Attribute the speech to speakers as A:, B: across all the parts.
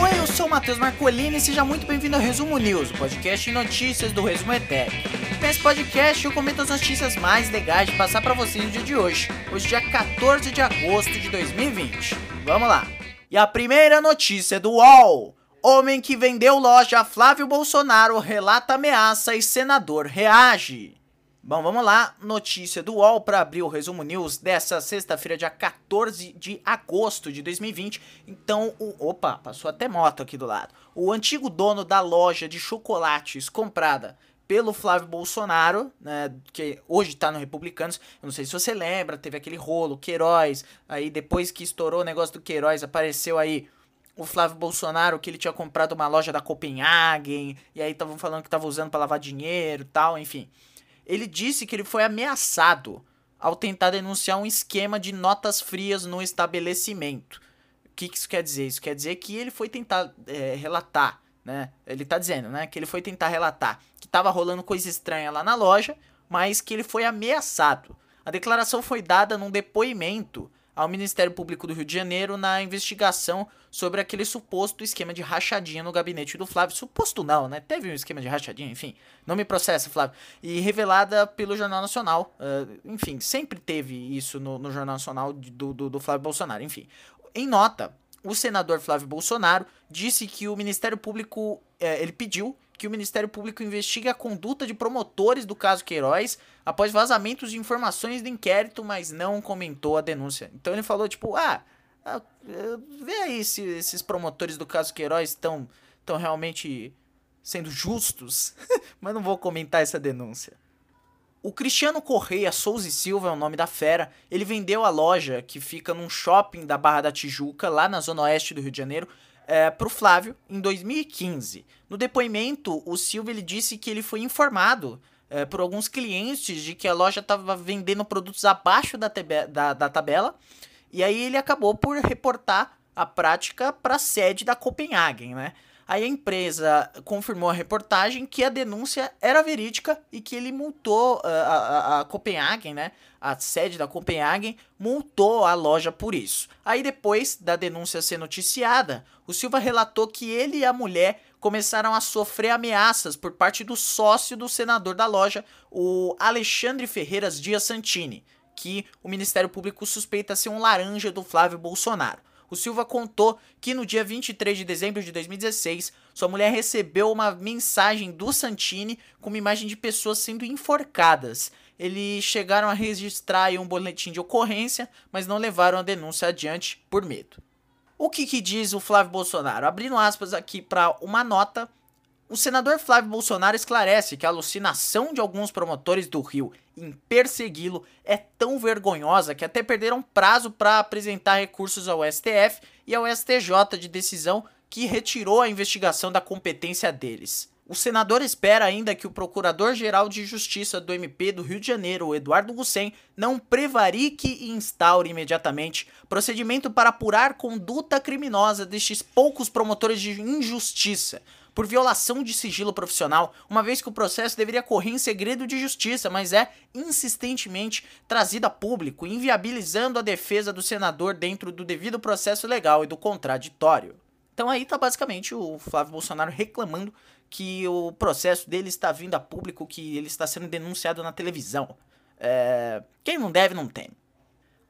A: Oi, eu sou o Matheus Marcolini e seja muito bem-vindo ao Resumo News, o podcast de notícias do Resumo Etec. Nesse podcast eu comento as notícias mais legais de passar para vocês no dia de hoje, hoje dia 14 de agosto de 2020. Vamos lá. E a primeira notícia é do UOL. Homem que vendeu loja a Flávio Bolsonaro relata ameaça e senador reage. Bom, vamos lá. Notícia do UOL para abrir o resumo news dessa sexta-feira, dia 14 de agosto de 2020. Então, o. Opa, passou até moto aqui do lado. O antigo dono da loja de chocolates comprada pelo Flávio Bolsonaro, né, que hoje tá no Republicanos, eu não sei se você lembra, teve aquele rolo, Queiroz, aí depois que estourou o negócio do Queiroz, apareceu aí o Flávio Bolsonaro que ele tinha comprado uma loja da Copenhagen, e aí estavam falando que tava usando para lavar dinheiro tal, enfim. Ele disse que ele foi ameaçado ao tentar denunciar um esquema de notas frias no estabelecimento. O que, que isso quer dizer? Isso quer dizer que ele foi tentar é, relatar né? Ele tá dizendo, né, que ele foi tentar relatar que tava rolando coisa estranha lá na loja, mas que ele foi ameaçado. A declaração foi dada num depoimento ao Ministério Público do Rio de Janeiro na investigação sobre aquele suposto esquema de rachadinha no gabinete do Flávio. Suposto não, né? Teve um esquema de rachadinha, enfim. Não me processa, Flávio. E revelada pelo Jornal Nacional. Uh, enfim, sempre teve isso no, no Jornal Nacional do, do, do Flávio Bolsonaro. Enfim, em nota, o senador Flávio Bolsonaro disse que o Ministério Público, é, ele pediu que o Ministério Público investigue a conduta de promotores do caso Queiroz após vazamentos de informações do inquérito, mas não comentou a denúncia. Então ele falou tipo, ah, ah vê aí se esses promotores do caso Queiroz estão estão realmente sendo justos, mas não vou comentar essa denúncia. O Cristiano Correia Souza e Silva é o nome da fera. Ele vendeu a loja que fica num shopping da Barra da Tijuca, lá na zona oeste do Rio de Janeiro, é, para o Flávio em 2015. No depoimento, o Silva ele disse que ele foi informado é, por alguns clientes de que a loja estava vendendo produtos abaixo da, da, da tabela. E aí ele acabou por reportar a prática para a sede da Copenhagen, né? Aí a empresa confirmou a reportagem que a denúncia era verídica e que ele multou uh, a, a, a Copenhagen, né? A sede da Copenhagen multou a loja por isso. Aí depois da denúncia ser noticiada, o Silva relatou que ele e a mulher começaram a sofrer ameaças por parte do sócio do senador da loja, o Alexandre Ferreiras Dias Santini, que o Ministério Público suspeita ser um laranja do Flávio Bolsonaro o Silva contou que no dia 23 de dezembro de 2016, sua mulher recebeu uma mensagem do Santini com uma imagem de pessoas sendo enforcadas. Eles chegaram a registrar um boletim de ocorrência, mas não levaram a denúncia adiante por medo. O que, que diz o Flávio Bolsonaro? Abrindo aspas aqui para uma nota, o senador Flávio Bolsonaro esclarece que a alucinação de alguns promotores do Rio em persegui-lo é tão vergonhosa que até perderam prazo para apresentar recursos ao STF e ao STJ de decisão que retirou a investigação da competência deles. O senador espera ainda que o Procurador-Geral de Justiça do MP do Rio de Janeiro, Eduardo Gussem, não prevarique e instaure imediatamente procedimento para apurar conduta criminosa destes poucos promotores de injustiça, por violação de sigilo profissional, uma vez que o processo deveria correr em segredo de justiça, mas é insistentemente trazido a público, inviabilizando a defesa do senador dentro do devido processo legal e do contraditório. Então aí tá basicamente o Flávio Bolsonaro reclamando que o processo dele está vindo a público, que ele está sendo denunciado na televisão. É... Quem não deve, não tem.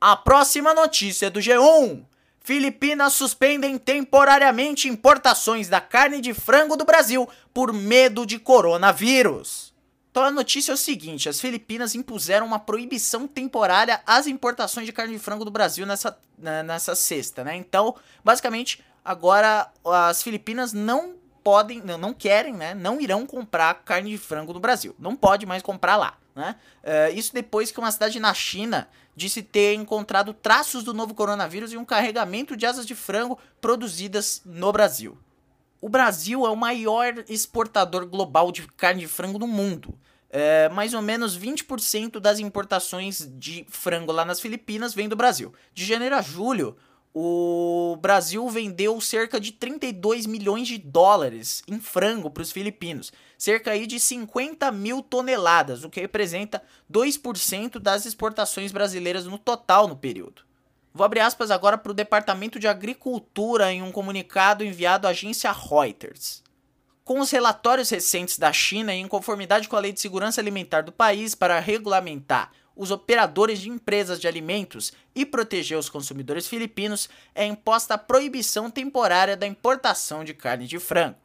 A: A próxima notícia é do G1. Filipinas suspendem temporariamente importações da carne de frango do Brasil por medo de coronavírus. Então a notícia é o seguinte: as Filipinas impuseram uma proibição temporária às importações de carne de frango do Brasil nessa, né, nessa sexta, né? Então, basicamente, agora as Filipinas não podem, não querem, né? Não irão comprar carne de frango no Brasil. Não pode mais comprar lá. Né? Uh, isso depois que uma cidade na China disse ter encontrado traços do novo coronavírus em um carregamento de asas de frango produzidas no Brasil. O Brasil é o maior exportador global de carne de frango no mundo. É, mais ou menos 20% das importações de frango lá nas Filipinas vem do Brasil. De janeiro a julho, o Brasil vendeu cerca de 32 milhões de dólares em frango para os filipinos, cerca aí de 50 mil toneladas, o que representa 2% das exportações brasileiras no total no período. Vou abrir aspas agora para o Departamento de Agricultura em um comunicado enviado à agência Reuters. Com os relatórios recentes da China e em conformidade com a Lei de Segurança Alimentar do país para regulamentar os operadores de empresas de alimentos e proteger os consumidores filipinos, é imposta a proibição temporária da importação de carne de frango.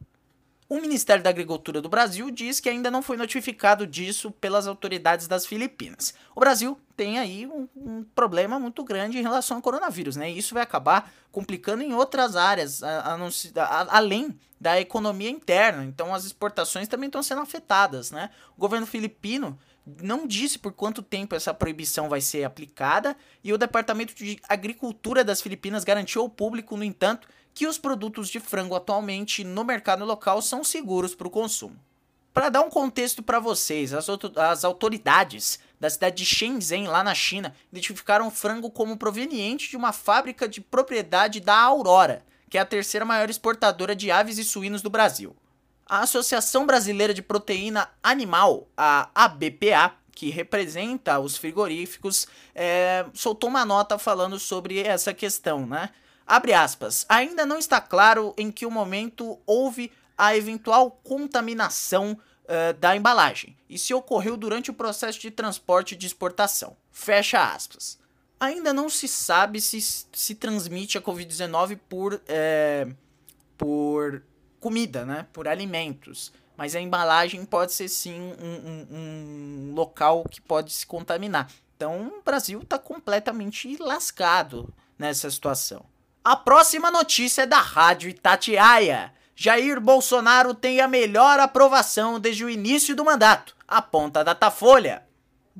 A: O Ministério da Agricultura do Brasil diz que ainda não foi notificado disso pelas autoridades das Filipinas. O Brasil tem aí um, um problema muito grande em relação ao coronavírus, né? E isso vai acabar complicando em outras áreas, a, a, a, além da economia interna. Então as exportações também estão sendo afetadas, né? O governo filipino não disse por quanto tempo essa proibição vai ser aplicada e o Departamento de Agricultura das Filipinas garantiu ao público, no entanto, que os produtos de frango atualmente no mercado local são seguros para o consumo. Para dar um contexto para vocês, as, autoridades da cidade de Shenzhen, lá na China, identificaram o frango como proveniente de uma fábrica de propriedade da Aurora, que é a terceira maior exportadora de aves e suínos do Brasil. A Associação Brasileira de Proteína Animal, a ABPA, que representa os frigoríficos, é, soltou uma nota falando sobre essa questão, né? Abre aspas. Ainda não está claro em que momento houve a eventual contaminação uh, da embalagem e se ocorreu durante o processo de transporte de exportação. Fecha aspas. Ainda não se sabe se se transmite a Covid-19 por, é, por comida, né? Por alimentos. Mas a embalagem pode ser sim um, um, um local que pode se contaminar. Então o Brasil está completamente lascado nessa situação. A próxima notícia é da Rádio Itatiaia. Jair Bolsonaro tem a melhor aprovação desde o início do mandato, aponta a Datafolha.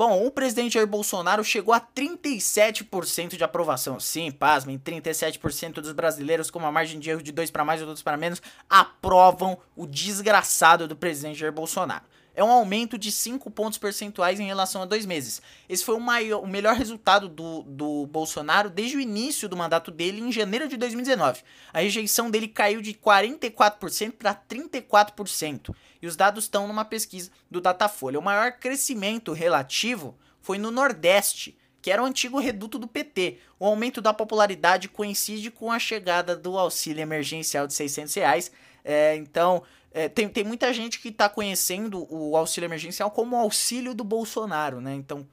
A: Bom, o presidente Jair Bolsonaro chegou a 37% de aprovação. Sim, pasmem, 37% dos brasileiros, com uma margem de erro de 2 para mais ou 2 para menos, aprovam o desgraçado do presidente Jair Bolsonaro é um aumento de 5 pontos percentuais em relação a dois meses. Esse foi o, maior, o melhor resultado do, do Bolsonaro desde o início do mandato dele, em janeiro de 2019. A rejeição dele caiu de 44% para 34%. E os dados estão numa pesquisa do Datafolha. O maior crescimento relativo foi no Nordeste, que era o antigo reduto do PT. O aumento da popularidade coincide com a chegada do auxílio emergencial de 600 reais. É, então, é, tem, tem muita gente que está conhecendo o auxílio emergencial como auxílio do Bolsonaro, né? Então,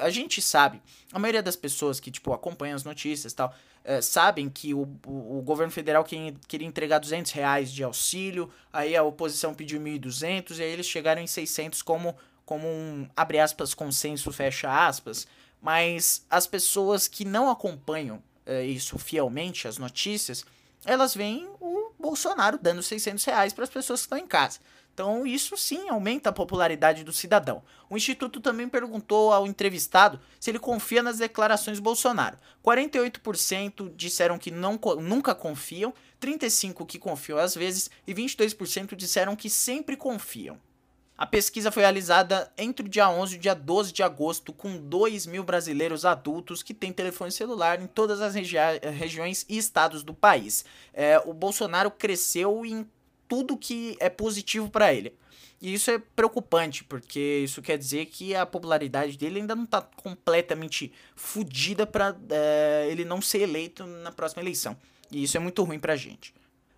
A: a gente sabe, a maioria das pessoas que, tipo, acompanham as notícias e tal, é, sabem que o, o, o, governo federal queria entregar 200 reais de auxílio, aí a oposição pediu 1.200 e aí eles chegaram em 600 como, como um, abre aspas, consenso, fecha aspas, mas as pessoas que não acompanham é, isso fielmente, as notícias, elas veem Bolsonaro dando 600 reais para as pessoas que estão em casa. Então, isso sim aumenta a popularidade do cidadão. O Instituto também perguntou ao entrevistado se ele confia nas declarações Bolsonaro. 48% disseram que não, nunca confiam, 35% que confiam às vezes e 22% disseram que sempre confiam. A pesquisa foi realizada entre o dia 11 e o dia 12 de agosto com 2 mil brasileiros adultos que têm telefone celular em todas as regi regiões e estados do país. É, o Bolsonaro cresceu em tudo que é positivo para ele. E isso é preocupante, porque isso quer dizer que a popularidade dele ainda não está completamente fodida para é, ele não ser eleito na próxima eleição. E isso é muito ruim pra gente.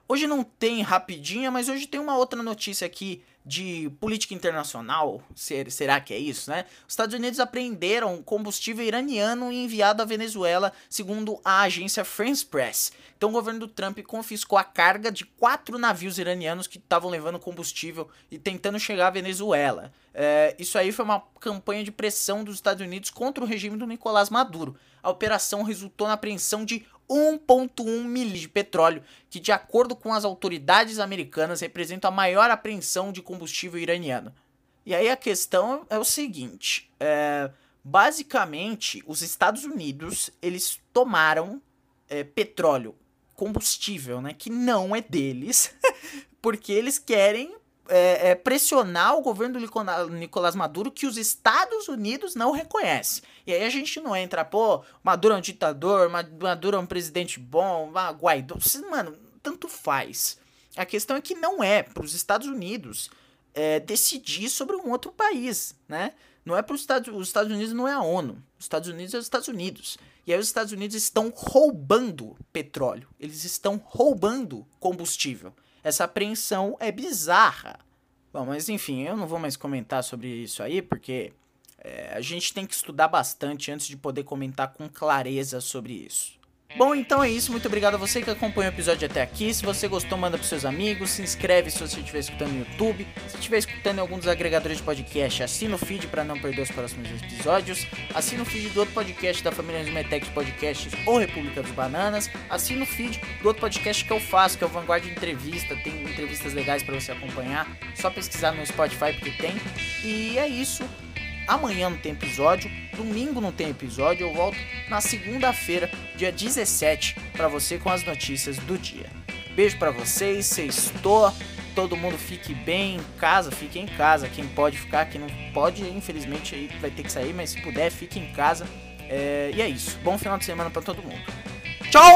A: Hoje não tem rapidinha, mas hoje tem uma outra notícia aqui de política internacional, será que é isso, né? Os Estados Unidos apreenderam combustível iraniano enviado à Venezuela, segundo a agência France Press. Então o governo do Trump confiscou a carga de quatro navios iranianos que estavam levando combustível e tentando chegar à Venezuela. É, isso aí foi uma campanha de pressão dos Estados Unidos contra o regime do Nicolás Maduro. A operação resultou na apreensão de 1,1 milhões de petróleo, que, de acordo com as autoridades americanas, representa a maior apreensão de combustível iraniano. E aí a questão é o seguinte: é, basicamente, os Estados Unidos eles tomaram é, petróleo, combustível, né, que não é deles, porque eles querem é, é, pressionar o governo do Nicolás Maduro que os Estados Unidos não reconhecem. E aí a gente não entra, pô, Maduro é um ditador, Maduro é um presidente bom, Guaidó. Mano, tanto faz. A questão é que não é para os Estados Unidos é, decidir sobre um outro país, né? Não é para os Estados Os Estados Unidos não é a ONU. Os Estados Unidos é os Estados Unidos. E aí os Estados Unidos estão roubando petróleo. Eles estão roubando combustível. Essa apreensão é bizarra. Bom, mas enfim, eu não vou mais comentar sobre isso aí, porque é, a gente tem que estudar bastante antes de poder comentar com clareza sobre isso. Bom, então é isso. Muito obrigado a você que acompanhou o episódio até aqui. Se você gostou, manda pros seus amigos. Se inscreve se você estiver escutando no YouTube. Se estiver escutando em algum dos agregadores de podcast, assina o feed para não perder os próximos episódios. Assina o feed do outro podcast da família Resumetec Podcasts ou República dos Bananas. Assina o feed do outro podcast que eu faço, que é o Vanguarda Entrevista. Tem entrevistas legais para você acompanhar. Só pesquisar no Spotify porque tem. E é isso. Amanhã não tem episódio, domingo não tem episódio, eu volto na segunda-feira, dia 17, para você com as notícias do dia. Beijo para vocês, sextou, todo mundo fique bem em casa, fique em casa, quem pode ficar, quem não pode, infelizmente aí vai ter que sair, mas se puder, fique em casa. É, e é isso, bom final de semana para todo mundo. Tchau!